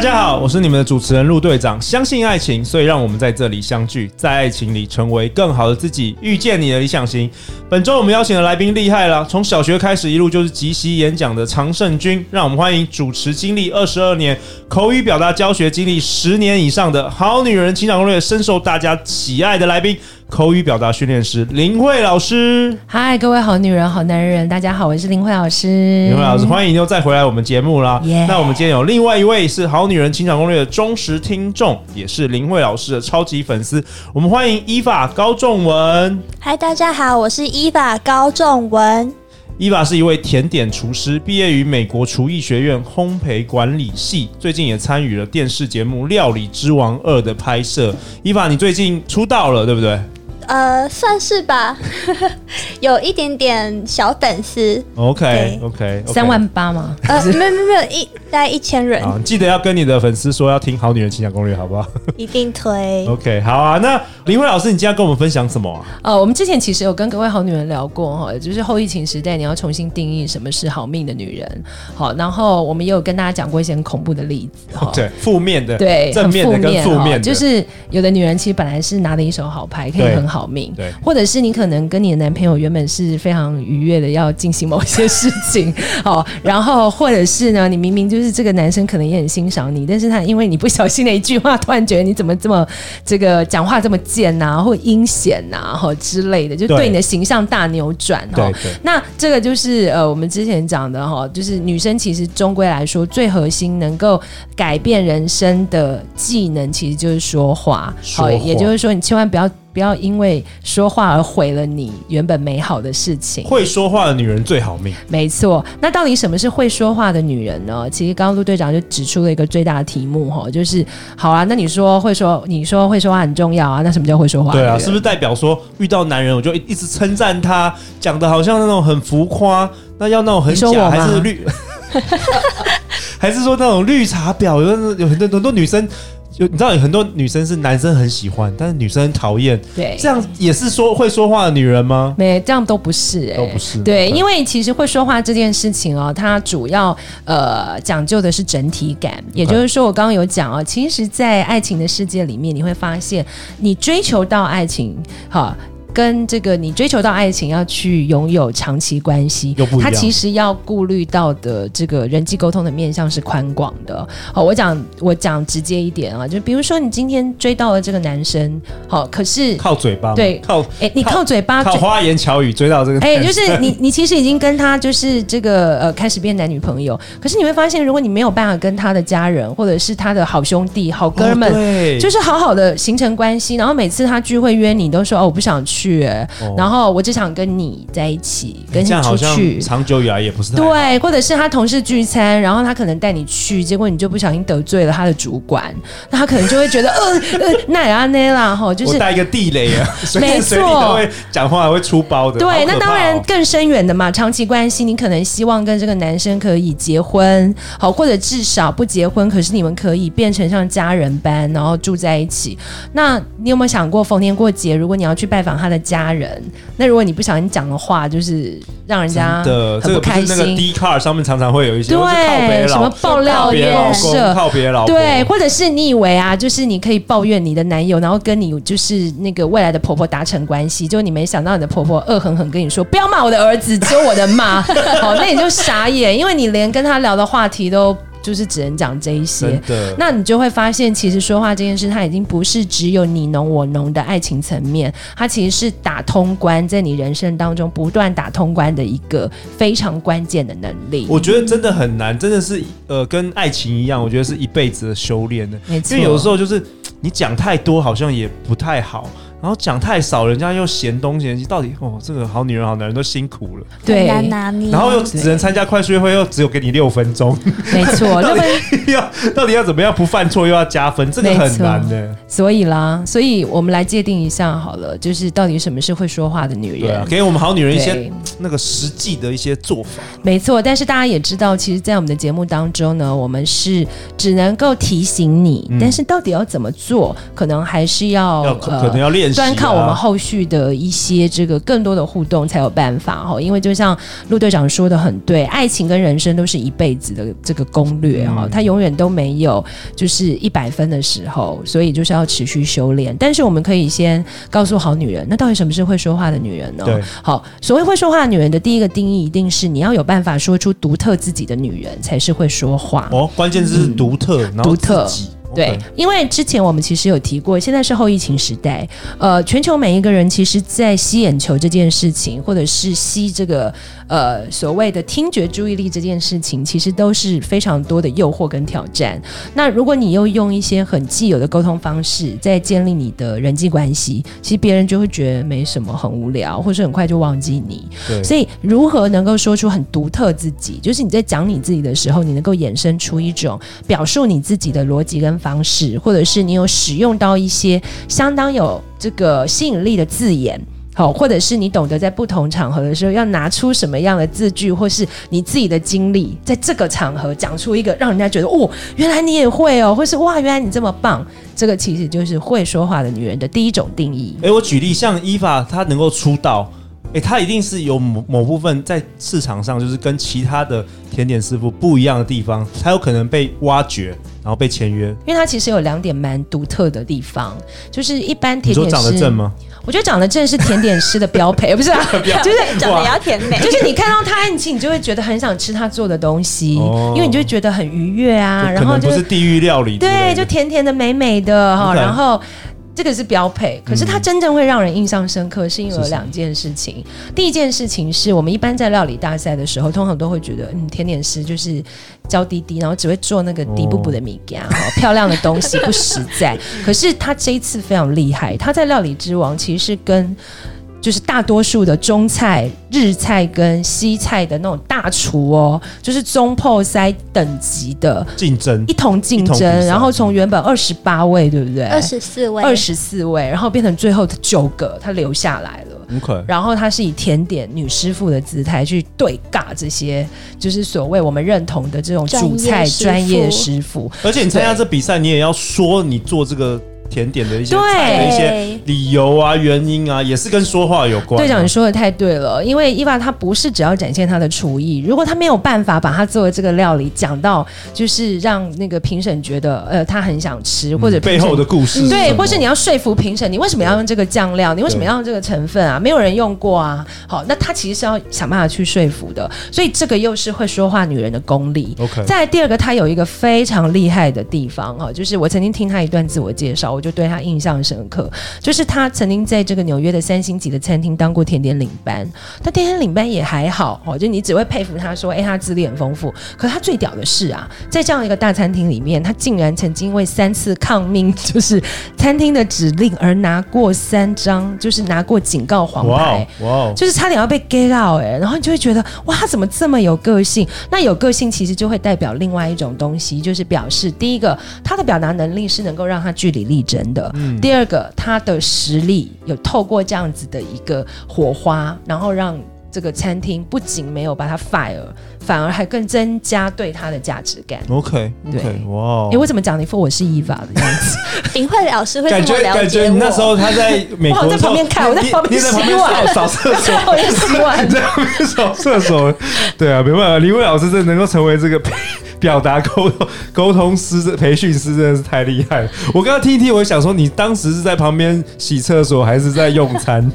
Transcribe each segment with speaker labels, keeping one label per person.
Speaker 1: 大家好，我是你们的主持人陆队长。相信爱情，所以让我们在这里相聚，在爱情里成为更好的自己，遇见你的理想型。本周我们邀请的来宾厉害了，从小学开始一路就是即席演讲的常胜军。让我们欢迎主持经历二十二年、口语表达教学经历十年以上的好女人情场攻略，深受大家喜爱的来宾。口语表达训练师林慧老师，
Speaker 2: 嗨，各位好女人、好男人，大家好，我是林慧老师。
Speaker 1: 林慧老师，欢迎又再回来我们节目啦。那我们今天有另外一位是好女人情场攻略的忠实听众，也是林慧老师的超级粉丝，我们欢迎伊法高仲文。
Speaker 3: 嗨，大家好，我是伊法高仲文。
Speaker 1: 伊法是一位甜点厨师，毕业于美国厨艺学院烘焙管理系，最近也参与了电视节目《料理之王二》的拍摄。伊法，你最近出道了，对不对？
Speaker 3: 呃，算是吧，有一点点小粉丝。
Speaker 1: OK，OK，
Speaker 2: 三万八吗？
Speaker 3: 呃，没有没有没有，一大概一千人。
Speaker 1: 啊，记得要跟你的粉丝说要听《好女人情场攻略》，好不好？
Speaker 3: 一定推。
Speaker 1: OK，好啊。那林慧老师，你今天要跟我们分享什么啊？
Speaker 2: 呃，我们之前其实有跟各位好女人聊过哈，就是后疫情时代，你要重新定义什么是好命的女人。好，然后我们也有跟大家讲过一些很恐怖的例子哈，
Speaker 1: 对，负面的，
Speaker 2: 对，
Speaker 1: 正面的跟负面的，
Speaker 2: 就是有的女人其实本来是拿了一手好牌，可以很好。命，
Speaker 1: 对，
Speaker 2: 或者是你可能跟你的男朋友原本是非常愉悦的，要进行某些事情，好，然后或者是呢，你明明就是这个男生可能也很欣赏你，但是他因为你不小心的一句话，突然觉得你怎么这么这个讲话这么贱呐、啊，或阴险呐，哈之类的，就对你的形象大扭转哈。那这个就是呃，我们之前讲的哈，就是女生其实终归来说，最核心能够改变人生的技能，其实就是说话，好，话也就是说，你千万不要。不要因为说话而毁了你原本美好的事情。
Speaker 1: 会说话的女人最好命。
Speaker 2: 没错，那到底什么是会说话的女人呢？其实刚刚陆队长就指出了一个最大的题目哈，就是好啊，那你说会说，你说会说话很重要啊，那什么叫会说话？
Speaker 1: 对啊，是不是代表说遇到男人我就一直称赞他，讲的好像那种很浮夸，那要那种很假还是绿，还是说那种绿茶婊？有有很多很多女生。就你知道有很多女生是男生很喜欢，但是女生很讨厌。
Speaker 2: 对，
Speaker 1: 这样也是说会说话的女人吗？
Speaker 2: 没，这样都不是、欸，
Speaker 1: 都不是。
Speaker 2: 对，因为其实会说话这件事情哦，它主要呃讲究的是整体感。也就是说，我刚刚有讲哦，其实，在爱情的世界里面，你会发现，你追求到爱情，哈。跟这个你追求到爱情要去拥有长期关系，他其实要顾虑到的这个人际沟通的面向是宽广的。好，我讲我讲直接一点啊，就比如说你今天追到了这个男生，好，可是
Speaker 1: 靠嘴巴，
Speaker 2: 对，
Speaker 1: 靠，
Speaker 2: 哎、欸，你靠嘴巴，
Speaker 1: 靠花言巧语追到这个，哎、
Speaker 2: 欸，就是你 你其实已经跟他就是这个呃开始变男女朋友，可是你会发现，如果你没有办法跟他的家人或者是他的好兄弟、好哥们，哦、对，就是好好的形成关系，然后每次他聚会约你都说哦我不想去。去，然后我只想跟你在一起，跟你出去。
Speaker 1: 长久以来也不是
Speaker 2: 对，或者是他同事聚餐，然后他可能带你去，结果你就不小心得罪了他的主管，那他可能就会觉得，呃 呃，那也安内啦，哈，就是
Speaker 1: 带一个地雷啊，
Speaker 2: 没错，都
Speaker 1: 会讲话还会出包的。
Speaker 2: 对，哦、那当然更深远的嘛，长期关系，你可能希望跟这个男生可以结婚，好，或者至少不结婚，可是你们可以变成像家人般，然后住在一起。那你有没有想过，逢年过节，如果你要去拜访他的家人，那如果你不小心讲的话，就是让人家很不开心。
Speaker 1: 这个、那个 D card 上面常常会有一些
Speaker 2: 对什么爆料公社，
Speaker 1: 靠别老婆，
Speaker 2: 对，或者是你以为啊，就是你可以抱怨你的男友，然后跟你就是那个未来的婆婆达成关系，就你没想到你的婆婆恶狠狠跟你说不要骂我的儿子，只有我的骂，好，那你就傻眼，因为你连跟他聊的话题都。就是只能讲这一些，那你就会发现，其实说话这件事，它已经不是只有你侬我侬的爱情层面，它其实是打通关，在你人生当中不断打通关的一个非常关键的能力。
Speaker 1: 我觉得真的很难，真的是呃，跟爱情一样，我觉得是一辈子的修炼的。
Speaker 2: 没错。
Speaker 1: 因为有的时候就是你讲太多，好像也不太好。然后讲太少，人家又嫌东嫌西，到底哦，这个好女人好男人都辛苦了，
Speaker 2: 对，
Speaker 3: 很难拿捏。
Speaker 1: 然后又只能参加快速约会，又只有给你六分钟，
Speaker 2: 没错，
Speaker 1: 到底要到底要怎么样不犯错又要加分，这个很难的。
Speaker 2: 所以啦，所以我们来界定一下好了，就是到底什么是会说话的女人？
Speaker 1: 对啊，给我们好女人一些那个实际的一些做法。
Speaker 2: 没错，但是大家也知道，其实，在我们的节目当中呢，我们是只能够提醒你，嗯、但是到底要怎么做，可能还是要，
Speaker 1: 要可能要练
Speaker 2: 端靠我们后续的一些这个更多的互动才有办法哈。因为就像陆队长说的很对，爱情跟人生都是一辈子的这个攻略哈，它、嗯、永远都没有就是一百分的时候，所以就是要持续修炼。但是我们可以先告诉好女人，那到底什么是会说话的女人呢？
Speaker 1: 对，
Speaker 2: 好，所谓会说话的女人的第一个定义，一定是你要有办法说出独特自己的女人，才是会说话。
Speaker 1: 哦，关键是独特，
Speaker 2: 嗯、独特。
Speaker 1: 对
Speaker 2: 因为之前我们其实有提过，现在是后疫情时代，呃，全球每一个人其实，在吸眼球这件事情，或者是吸这个呃所谓的听觉注意力这件事情，其实都是非常多的诱惑跟挑战。那如果你又用一些很既有的沟通方式，在建立你的人际关系，其实别人就会觉得没什么，很无聊，或是很快就忘记你。
Speaker 1: 对
Speaker 2: 所以，如何能够说出很独特自己，就是你在讲你自己的时候，你能够衍生出一种表述你自己的逻辑跟方式，或者是你有使用到一些相当有这个吸引力的字眼，好，或者是你懂得在不同场合的时候要拿出什么样的字句，或是你自己的经历，在这个场合讲出一个让人家觉得哦，原来你也会哦，或是哇，原来你这么棒，这个其实就是会说话的女人的第一种定义。
Speaker 1: 诶，我举例，像伊法她能够出道。哎，他一定是有某某部分在市场上，就是跟其他的甜点师傅不一样的地方，才有可能被挖掘，然后被签约。
Speaker 2: 因为他其实有两点蛮独特的地方，就是一般甜
Speaker 1: 点师，长得正吗？
Speaker 2: 我觉得长得正是甜点师的标配，不是啊？就是
Speaker 3: 长得也要甜美，
Speaker 2: 就是你看到他，你其实你就会觉得很想吃他做的东西，哦、因为你就会觉得很愉悦啊。然后
Speaker 1: 就是、不是地狱料理，
Speaker 2: 对，就甜甜的、美美的哈然后。这个是标配，可是它真正会让人印象深刻，是因为有两件事情。是是第一件事情是我们一般在料理大赛的时候，通常都会觉得，嗯，甜点师就是娇滴滴，然后只会做那个底部部的米干，哦，漂亮的东西不实在。可是他这一次非常厉害，他在料理之王其实是跟。就是大多数的中菜、日菜跟西菜的那种大厨哦，就是中破塞等级的
Speaker 1: 竞争，
Speaker 2: 一同竞争，然后从原本二十八位，对不对？
Speaker 3: 二十四位，
Speaker 2: 二十四位，然后变成最后的九个，他留下来了。
Speaker 1: Okay.
Speaker 2: 然后他是以甜点女师傅的姿态去对尬这些，就是所谓我们认同的这种主菜专业师傅。
Speaker 1: 而且你参加这比赛，你也要说你做这个。甜点的一些菜的一些理由啊、原因啊，也是跟说话有关。
Speaker 2: 队长，你说的太对了，因为伊娃她不是只要展现她的厨艺，如果她没有办法把她做的这个料理讲到，就是让那个评审觉得呃她很想吃，或者
Speaker 1: 背后的故事，
Speaker 2: 对，或是你要说服评审，你为什么要用这个酱料？你为什么要用这个成分啊？没有人用过啊。好，那她其实是要想办法去说服的，所以这个又是会说话女人的功力。
Speaker 1: OK，
Speaker 2: 再来第二个，她有一个非常厉害的地方哈，就是我曾经听她一段自我介绍。我就对他印象深刻，就是他曾经在这个纽约的三星级的餐厅当过甜点领班，他甜点领班也还好哦，就你只会佩服他说，哎，他资历很丰富。可他最屌的是啊，在这样一个大餐厅里面，他竟然曾经为三次抗命，就是餐厅的指令而拿过三张，就是拿过警告黄牌，哇，哇就是差点要被 get out 哎，然后你就会觉得哇，他怎么这么有个性？那有个性其实就会代表另外一种东西，就是表示第一个，他的表达能力是能够让他据理力争的。嗯、第二个，他的实力有透过这样子的一个火花，然后让这个餐厅不仅没有把他 fire，反而还更增加对他的价值感。
Speaker 1: OK，对，哇，
Speaker 2: 哎，为什么讲一副我是伊娃的样子？
Speaker 3: 林慧老师会？
Speaker 1: 感觉，感觉你那时候他在美国，
Speaker 2: 我在旁边看，我在旁边洗碗，
Speaker 1: 扫厕所，
Speaker 2: 我在洗碗，
Speaker 1: 在旁边扫厕所。对啊，没办法，林慧老师真的能够成为这个。表达沟通沟通师、培训师真的是太厉害了。我刚刚听一听，我想说，你当时是在旁边洗厕所，还是在用餐？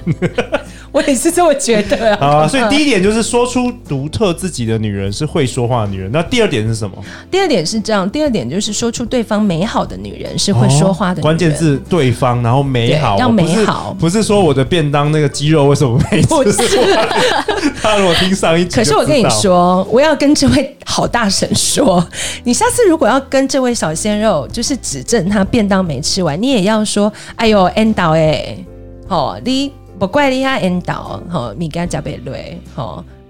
Speaker 2: 我也是这么觉得啊。
Speaker 1: 啊，所以第一点就是说出独特自己的女人是会说话的女人。那第二点是什么？
Speaker 2: 第二点是这样，第二点就是说出对方美好的女人是会说话的女人。
Speaker 1: 关键字对方，然后美好
Speaker 2: 要美好不，不是说我的便当那个鸡肉为什么没吃？不是
Speaker 1: 他如果听上一集，
Speaker 2: 可是我跟你说，我要跟这位好大神说，你下次如果要跟这位小鲜肉，就是指正他便当没吃完，你也要说，哎呦，end 到哎。哦，你不怪你遐引导，吼，你跟他加倍累，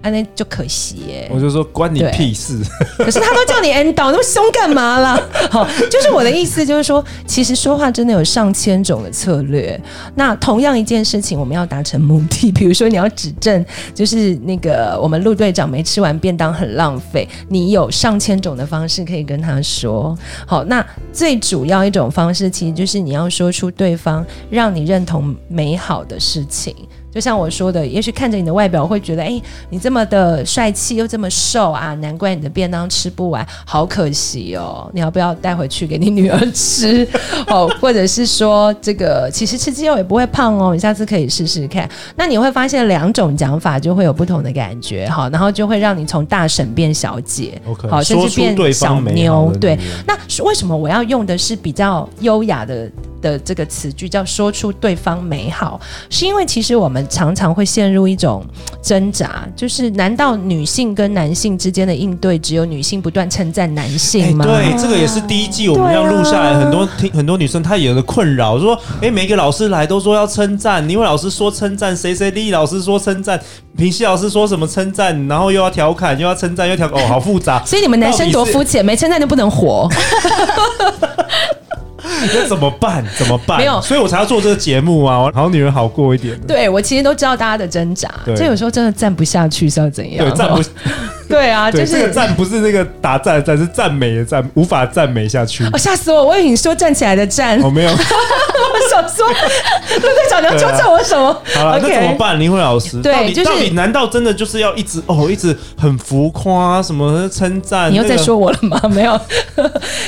Speaker 2: 吼。那就可惜耶，
Speaker 1: 我就说关你屁事。
Speaker 2: 可是他都叫你 end 导，那么凶干嘛啦？好，就是我的意思，就是说，其实说话真的有上千种的策略。那同样一件事情，我们要达成目的，比如说你要指证，就是那个我们陆队长没吃完便当很浪费，你有上千种的方式可以跟他说。好，那最主要一种方式，其实就是你要说出对方让你认同美好的事情。就像我说的，也许看着你的外表会觉得，哎，你这么的帅气又这么瘦啊，难怪你的便当吃不完，好可惜哦。你要不要带回去给你女儿吃？哦，或者是说，这个其实吃鸡肉也不会胖哦，你下次可以试试看。那你会发现两种讲法就会有不同的感觉，好，然后就会让你从大婶变小姐
Speaker 1: ，okay,
Speaker 2: 好，甚至变小妞。对，那为什么我要用的是比较优雅的？的这个词句叫说出对方美好，是因为其实我们常常会陷入一种挣扎，就是难道女性跟男性之间的应对只有女性不断称赞男性吗？
Speaker 1: 欸、对，这个也是第一季我们要录下来，很多听很多女生她也有的困扰，说哎，每个老师来都说要称赞，你以为老师说称赞，谁谁丽老师说称赞，平西老师说什么称赞，然后又要调侃，又要称赞，又调哦，好复杂。
Speaker 2: 所以你们男生多肤浅，没称赞就不能活。
Speaker 1: 那怎么办？怎么办？
Speaker 2: 没有，
Speaker 1: 所以我才要做这个节目啊！好女人好过一点。
Speaker 2: 对，我其实都知道大家的挣扎，这有时候真的站不下去是要怎样？
Speaker 1: 对，站不。
Speaker 2: 对啊，就是
Speaker 1: 这个赞不是那个打赞的赞，是赞美的赞，无法赞美下去。
Speaker 2: 哦，吓死我！我以为你说站起来的站。
Speaker 1: 我、哦、没有。
Speaker 2: 我想说，陆队长你要纠正我什么？
Speaker 1: 好了，那怎么办？林慧老师，
Speaker 2: 对，就是
Speaker 1: 到底难道真的就是要一直哦，一直很浮夸什么称赞？
Speaker 2: 你又在说我了吗？没有。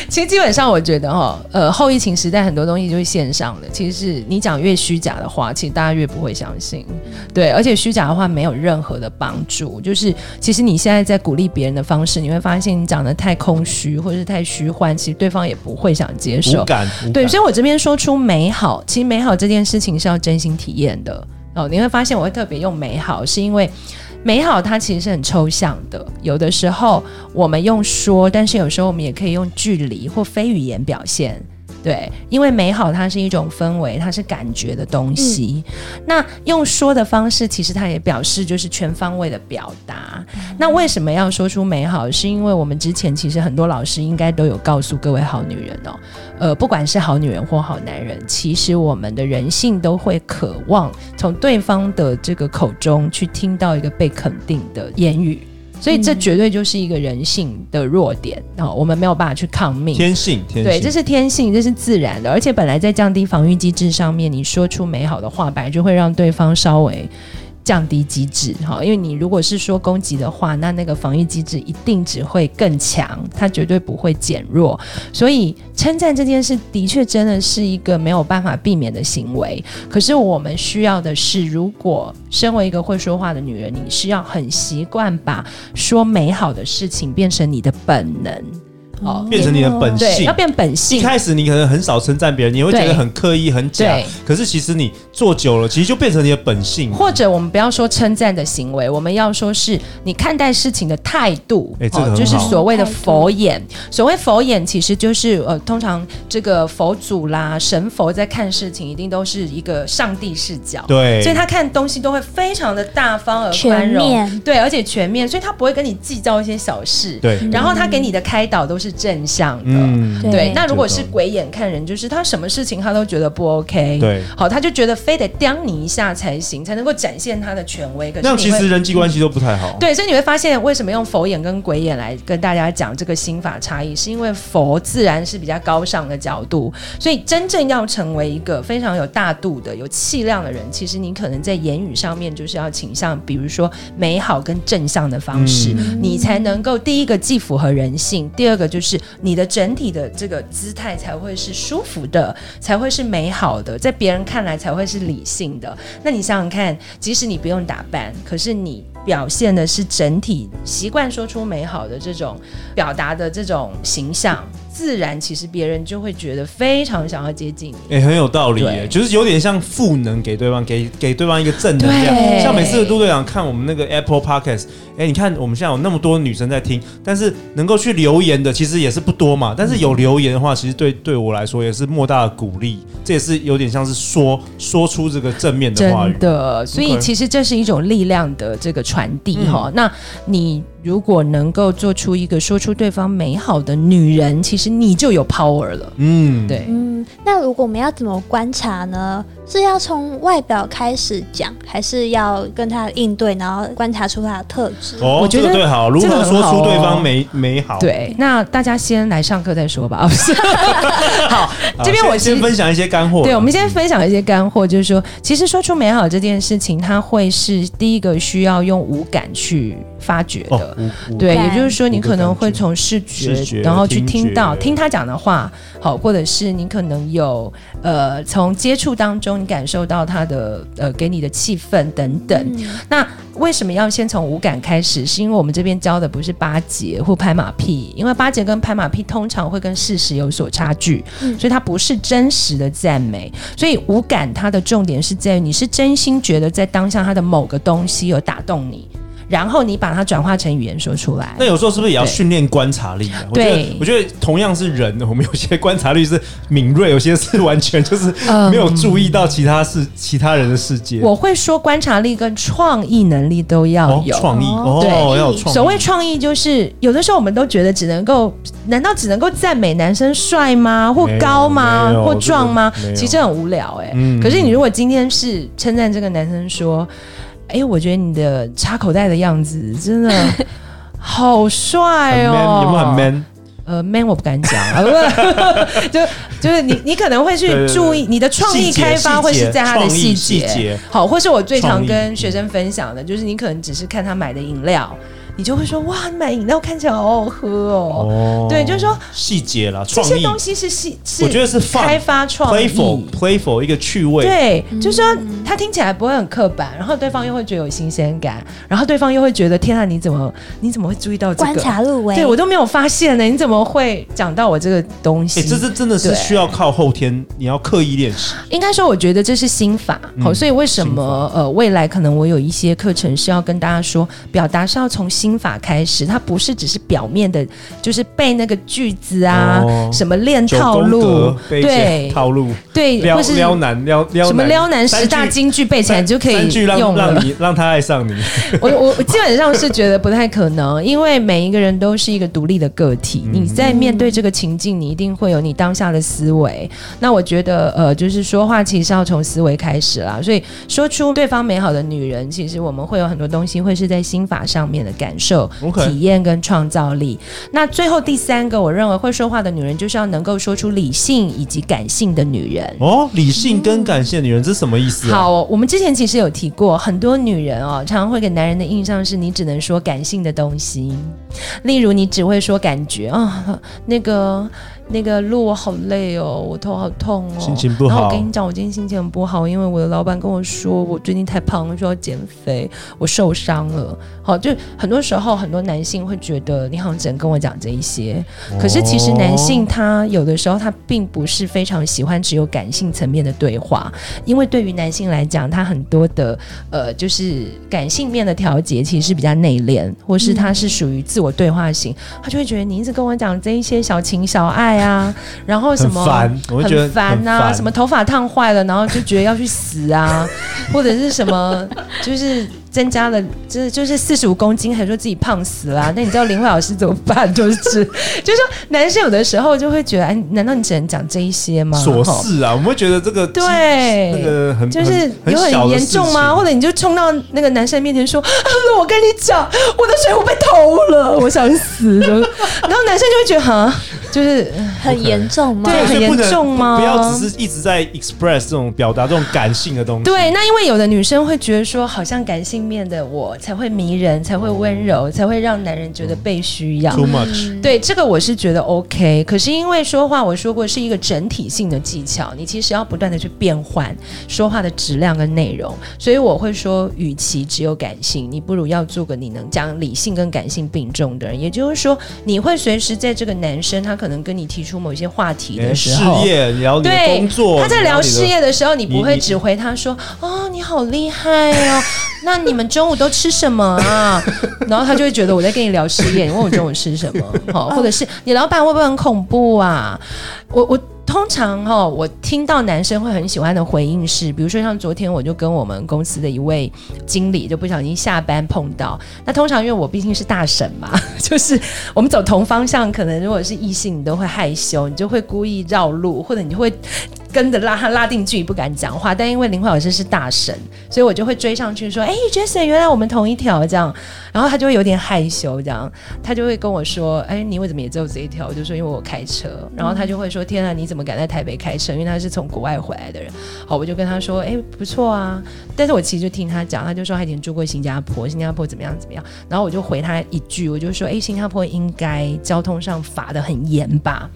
Speaker 2: 其实基本上我觉得哈，呃，后疫情时代很多东西就是线上的。其实是你讲越虚假的话，其实大家越不会相信。对，而且虚假的话没有任何的帮助。就是其实你现在。在鼓励别人的方式，你会发现你讲得太空虚或者是太虚幻，其实对方也不会想接受。对，所以我这边说出美好，其实美好这件事情是要真心体验的哦。你会发现我会特别用美好，是因为美好它其实是很抽象的。有的时候我们用说，但是有时候我们也可以用距离或非语言表现。对，因为美好它是一种氛围，它是感觉的东西。嗯、那用说的方式，其实它也表示就是全方位的表达。嗯、那为什么要说出美好？是因为我们之前其实很多老师应该都有告诉各位好女人哦，呃，不管是好女人或好男人，其实我们的人性都会渴望从对方的这个口中去听到一个被肯定的言语。所以这绝对就是一个人性的弱点，然后我们没有办法去抗命。
Speaker 1: 天性，天性，
Speaker 2: 对，这是天性，这是自然的，而且本来在降低防御机制上面，你说出美好的话，本来就会让对方稍微。降低机制，哈，因为你如果是说攻击的话，那那个防御机制一定只会更强，它绝对不会减弱。所以称赞这件事的确真的是一个没有办法避免的行为。可是我们需要的是，如果身为一个会说话的女人，你是要很习惯把说美好的事情变成你的本能。
Speaker 1: 哦，变成你的本性，
Speaker 2: 要变本性。
Speaker 1: 一开始你可能很少称赞别人，你会觉得很刻意、很假。可是其实你做久了，其实就变成你的本性。
Speaker 2: 或者我们不要说称赞的行为，我们要说是你看待事情的态度。
Speaker 1: 哎，这个
Speaker 2: 就是所谓的佛眼。所谓佛眼，其实就是呃，通常这个佛祖啦、神佛在看事情，一定都是一个上帝视角。
Speaker 1: 对，
Speaker 2: 所以他看东西都会非常的大方而宽容。对，而且全面，所以他不会跟你计较一些小事。
Speaker 1: 对，
Speaker 2: 然后他给你的开导都是。是正向的，嗯、对。那如果是鬼眼看人，就是他什么事情他都觉得不 OK，
Speaker 1: 对。
Speaker 2: 好，他就觉得非得刁你一下才行，才能够展现他的权威。可是
Speaker 1: 那其实人际关系都不太好。
Speaker 2: 对，所以你会发现，为什么用佛眼跟鬼眼来跟大家讲这个心法差异，是因为佛自然是比较高尚的角度，所以真正要成为一个非常有大度的、有气量的人，其实你可能在言语上面就是要倾向，比如说美好跟正向的方式，嗯、你才能够第一个既符合人性，第二个就。就是你的整体的这个姿态才会是舒服的，才会是美好的，在别人看来才会是理性的。那你想想看，即使你不用打扮，可是你。表现的是整体习惯说出美好的这种表达的这种形象。自然，其实别人就会觉得非常想要接近你。
Speaker 1: 哎、欸，很有道理耶，就是有点像赋能给对方，给给对方一个正能量。像每次陆队长看我们那个 Apple Podcast，哎、欸，你看我们现在有那么多女生在听，但是能够去留言的其实也是不多嘛。但是有留言的话，其实对对我来说也是莫大的鼓励。这也是有点像是说说出这个正面的话语。
Speaker 2: 真的，所以其实这是一种力量的这个传递哈。那你。如果能够做出一个说出对方美好的女人，其实你就有 power 了。嗯，对。
Speaker 3: 嗯，那如果我们要怎么观察呢？是要从外表开始讲，还是要跟他应对，然后观察出他的特质？
Speaker 1: 哦，我觉得对，好，如何说出对方美美好？
Speaker 2: 对，那大家先来上课再说吧。不是，好，这边我
Speaker 1: 先分享一些干货。
Speaker 2: 对，我们先分享一些干货，就是说，其实说出美好这件事情，它会是第一个需要用五感去发掘的。对，也就是说，你可能会从视觉，然后去听到听他讲的话，好，或者是你可能有呃从接触当中。你感受到他的呃给你的气氛等等，嗯、那为什么要先从五感开始？是因为我们这边教的不是巴结或拍马屁，因为巴结跟拍马屁通常会跟事实有所差距，嗯、所以它不是真实的赞美。所以五感它的重点是在于你是真心觉得在当下它的某个东西有打动你。然后你把它转化成语言说出来。
Speaker 1: 那有时候是不是也要训练观察力啊？对，我觉得，我觉得同样是人，我们有些观察力是敏锐，有些是完全就是 没有注意到其他事、嗯、其他人的世界。
Speaker 2: 我会说观察力跟创意能力都要有。
Speaker 1: 创、哦、意哦，
Speaker 2: 对
Speaker 1: 要有创意。
Speaker 2: 所谓创意就是有的时候我们都觉得只能够，难道只能够赞美男生帅吗？或高吗？或壮吗？这个、其实很无聊哎、欸。嗯、可是你如果今天是称赞这个男生说。哎，我觉得你的插口袋的样子真的 好帅哦
Speaker 1: 有没有很 man？
Speaker 2: 呃，man 我不敢讲啊，就就是你，你可能会去注意你的创意开发会是在他的细节，细节好，或是我最常跟学生分享的，就是你可能只是看他买的饮料。你就会说哇，你买饮料看起来好好喝哦。哦对，就是说
Speaker 1: 细节啦，
Speaker 2: 这些东西是细，是
Speaker 1: 我觉得是
Speaker 2: 开发创意
Speaker 1: ，playful，playful 一个趣味。
Speaker 2: 对，嗯、就是说他听起来不会很刻板，然后对方又会觉得有新鲜感，然后对方又会觉得天啊，你怎么你怎么会注意到这个？
Speaker 3: 观察入微，
Speaker 2: 对我都没有发现呢，你怎么会讲到我这个东西？
Speaker 1: 欸、这是真的是需要靠后天，你要刻意练习。
Speaker 2: 应该说，我觉得这是心法。好、嗯，所以为什么呃未来可能我有一些课程是要跟大家说，表达是要从心法开始。它不是只是表面的，就是背那个句子啊，哦、什么练套路，对
Speaker 1: 套路，
Speaker 2: 对，
Speaker 1: 撩
Speaker 2: 或是
Speaker 1: 撩男撩撩
Speaker 2: 什么撩男十大金句背起来就可以用
Speaker 1: 了，让你让他爱上你。
Speaker 2: 我我我基本上是觉得不太可能，因为每一个人都是一个独立的个体。嗯、你在面对这个情境，你一定会有你当下的思维。那我觉得，呃，就是说话其实要从思维开始啦。所以说出对方美好的女人，其实我们会有很多东西会是在心法上面的感受。体验跟创造力。那最后第三个，我认为会说话的女人，就是要能够说出理性以及感性的女人。
Speaker 1: 哦，理性跟感性的女人，这是什么意思啊？
Speaker 2: 好，我们之前其实有提过，很多女人哦，常常会给男人的印象是你只能说感性的东西，例如你只会说感觉啊、哦，那个。那个路我好累哦，我头好痛哦，
Speaker 1: 心情不好。
Speaker 2: 然后我跟你讲，我今天心情很不好，因为我的老板跟我说，我最近太胖了，说要减肥，我受伤了。好，就很多时候很多男性会觉得你好像只能跟我讲这一些，可是其实男性他有的时候他并不是非常喜欢只有感性层面的对话，因为对于男性来讲，他很多的呃就是感性面的调节其实是比较内敛，或是他是属于自我对话型，他就会觉得你一直跟我讲这一些小情小爱。啊，然后什么
Speaker 1: 很烦，我觉得
Speaker 2: 很烦啊，什么头发烫坏了，然后就觉得要去死啊，或者是什么，就是。增加了，就是就是四十五公斤，还说自己胖死了，啊。那你知道林慧老师怎么办？就是，就是说，男生有的时候就会觉得，哎，难道你只能讲这一些吗？
Speaker 1: 琐事啊，我们会觉得这个
Speaker 2: 对，
Speaker 1: 那个很
Speaker 2: 就是有很严重吗？或者你就冲到那个男生面前说，啊，我跟你讲，我的水壶被偷了，我想死。然后男生就会觉得，哈，就是
Speaker 3: 很严重吗？
Speaker 2: 对，很严重吗？
Speaker 1: 不要只是一直在 express 这种表达这种感性的东西。
Speaker 2: 对，那因为有的女生会觉得说，好像感性面的我才会迷人，才会温柔，才会让男人觉得被需要。
Speaker 1: Too much。
Speaker 2: 对，这个我是觉得 OK。可是因为说话，我说过是一个整体性的技巧，你其实要不断的去变换说话的质量跟内容，所以我会说，与其只有感性，你不如要做个你能将理性跟感性并重的人。也就是说，你会随时在这个男生他可能跟你提出某些话题的时候，
Speaker 1: 事业聊你的工作，
Speaker 2: 对，他在聊事业的时候，你不会只回他说：“哦，你好厉害哦，那你们中午都吃什么啊？” 然后他就会觉得我在跟你聊事业，你问我中午吃什么？好，或者是你老板会不会很恐怖啊？我我。通常哈、哦，我听到男生会很喜欢的回应是，比如说像昨天我就跟我们公司的一位经理就不小心下班碰到，那通常因为我毕竟是大婶嘛，就是我们走同方向，可能如果是异性，你都会害羞，你就会故意绕路，或者你就会。跟着拉他拉定距离不敢讲话，但因为林慧老师是大神，所以我就会追上去说：“哎，Jason，原来我们同一条这样。”然后他就会有点害羞，这样他就会跟我说：“哎，你为什么也只有这一条？”我就说：“因为我开车。”然后他就会说：“天啊，你怎么敢在台北开车？因为他是从国外回来的人。”好，我就跟他说：“哎，不错啊。”但是我其实就听他讲，他就说他以前住过新加坡，新加坡怎么样怎么样。然后我就回他一句，我就说：“哎，新加坡应该交通上罚得很严吧？”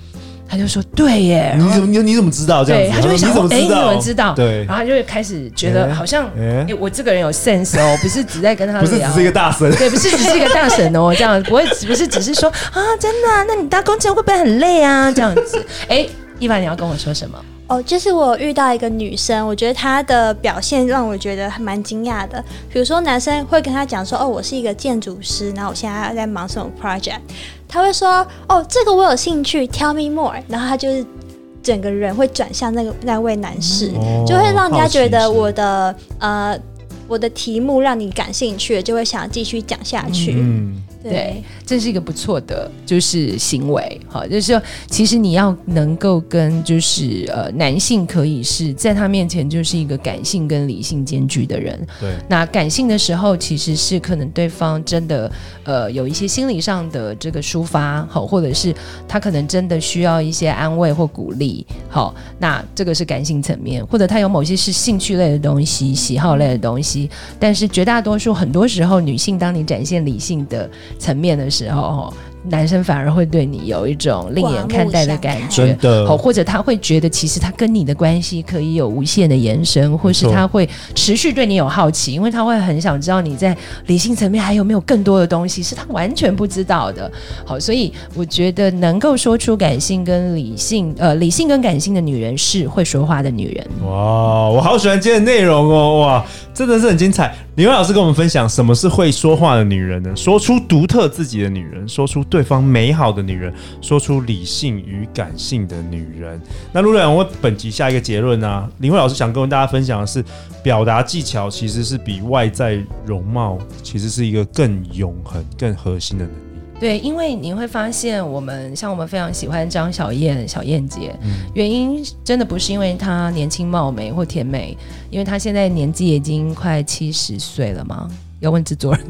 Speaker 2: 他就说：“对耶，
Speaker 1: 你怎么你你怎么知道这样子？”
Speaker 2: 对，他就会想说：“哎，你怎么知道？”
Speaker 1: 对，
Speaker 2: 然后他就会开始觉得好像，哎，我这个人有 sense 哦，不是只在跟他聊，
Speaker 1: 不是只是一个大神，
Speaker 2: 对，不是只是一个大神哦，这样不会，不是只是说啊，真的？那你搭公车会不会很累啊？这样子，哎，一凡，你要跟我说什么？
Speaker 3: 哦，就是我遇到一个女生，我觉得她的表现让我觉得还蛮惊讶的。比如说，男生会跟她讲说：“哦，我是一个建筑师，然后我现在在忙什么 project。”他会说：“哦，这个我有兴趣，tell me more。”然后他就是。整个人会转向那个那位男士，嗯、就会让人家觉得我的呃我的题目让你感兴趣，就会想继续讲下去。嗯。
Speaker 2: 对，这是一个不错的，就是行为，好，就是说，其实你要能够跟就是呃男性可以是在他面前就是一个感性跟理性兼具的人。
Speaker 1: 对，
Speaker 2: 那感性的时候其实是可能对方真的呃有一些心理上的这个抒发，好，或者是他可能真的需要一些安慰或鼓励，好，那这个是感性层面，或者他有某些是兴趣类的东西、喜好类的东西，但是绝大多数很多时候女性当你展现理性的。层面的时候，男生反而会对你有一种另眼看待的感觉，好，或者他会觉得其实他跟你的关系可以有无限的延伸，或是他会持续对你有好奇，因为他会很想知道你在理性层面还有没有更多的东西是他完全不知道的。好，所以我觉得能够说出感性跟理性，呃，理性跟感性的女人是会说话的女人。
Speaker 1: 哇，我好喜欢今天的内容哦，哇，真的是很精彩。李慧老师跟我们分享什么是会说话的女人呢？说出独特自己的女人，说出对方美好的女人，说出理性与感性的女人。那陆队长，我本集下一个结论啊，李慧老师想跟大家分享的是，表达技巧其实是比外在容貌，其实是一个更永恒、更核心的能力。
Speaker 2: 对，因为你会发现，我们像我们非常喜欢张小燕、小燕姐，原因真的不是因为她年轻貌美或甜美，因为她现在年纪已经快七十岁了嘛。要问制作人，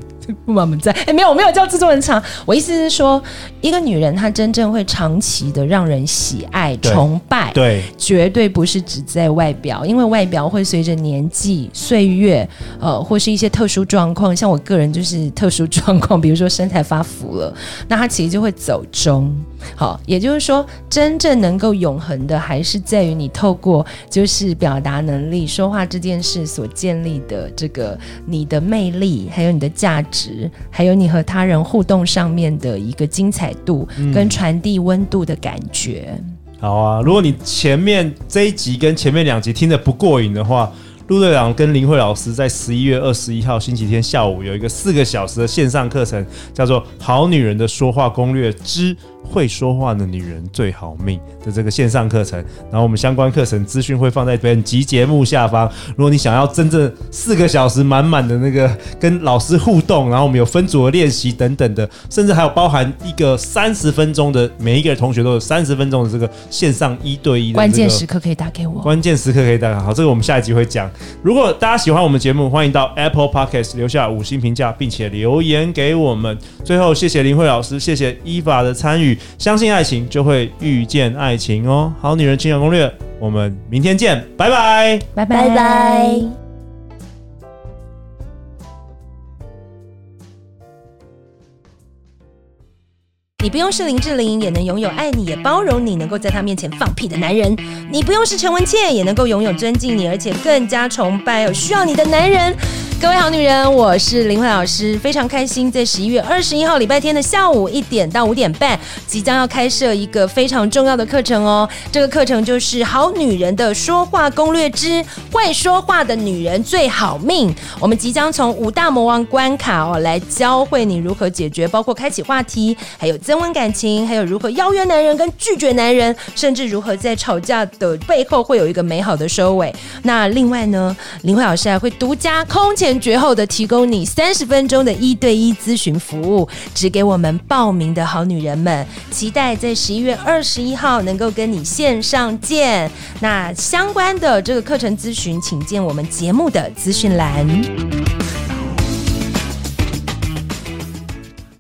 Speaker 2: 不满不在。哎，没有，我没有叫制作人唱。我意思是说，一个女人她真正会长期的让人喜爱、崇拜，
Speaker 1: 对，
Speaker 2: 绝对不是只在外表，因为外表会随着年纪、岁月，呃，或是一些特殊状况。像我个人就是特殊状况，比如说身材发福了，那她其实就会走中。好，也就是说，真正能够永恒的，还是在于你透过就是表达能力、说话这件事所建立的这个你的魅力，还有你的价值，还有你和他人互动上面的一个精彩度跟传递温度的感觉。嗯。
Speaker 1: 好啊，如果你前面这一集跟前面两集听得不过瘾的话，陆队长跟林慧老师在十一月二十一号星期天下午有一个四个小时的线上课程，叫做《好女人的说话攻略之》。会说话的女人最好命的这个线上课程，然后我们相关课程资讯会放在本集节目下方。如果你想要真正四个小时满满的那个跟老师互动，然后我们有分组的练习等等的，甚至还有包含一个三十分钟的，每一个同学都有三十分钟的这个线上一对一的、
Speaker 2: 关键时刻可以打给我。
Speaker 1: 关键时刻可以打给我。好，这个我们下一集会讲。如果大家喜欢我们节目，欢迎到 Apple Podcast 留下五星评价，并且留言给我们。最后，谢谢林慧老师，谢谢依法的参与。相信爱情，就会遇见爱情哦。好女人情感攻略，我们明天见，拜拜，
Speaker 2: 拜拜拜。你不用是林志玲，也能拥有爱你也包容你，能够在他面前放屁的男人；你不用是陈文茜，也能够拥有尊敬你，而且更加崇拜有需要你的男人。各位好女人，我是林慧老师，非常开心，在十一月二十一号礼拜天的下午一点到五点半，即将要开设一个非常重要的课程哦。这个课程就是《好女人的说话攻略之会说话的女人最好命》。我们即将从五大魔王关卡哦，来教会你如何解决，包括开启话题，还有升温感情，还有如何邀约男人跟拒绝男人，甚至如何在吵架的背后会有一个美好的收尾。那另外呢，林慧老师还会独家空前。绝后的提供你三十分钟的一对一咨询服务，只给我们报名的好女人们，期待在十一月二十一号能够跟你线上见。那相关的这个课程咨询，请见我们节目的资讯栏。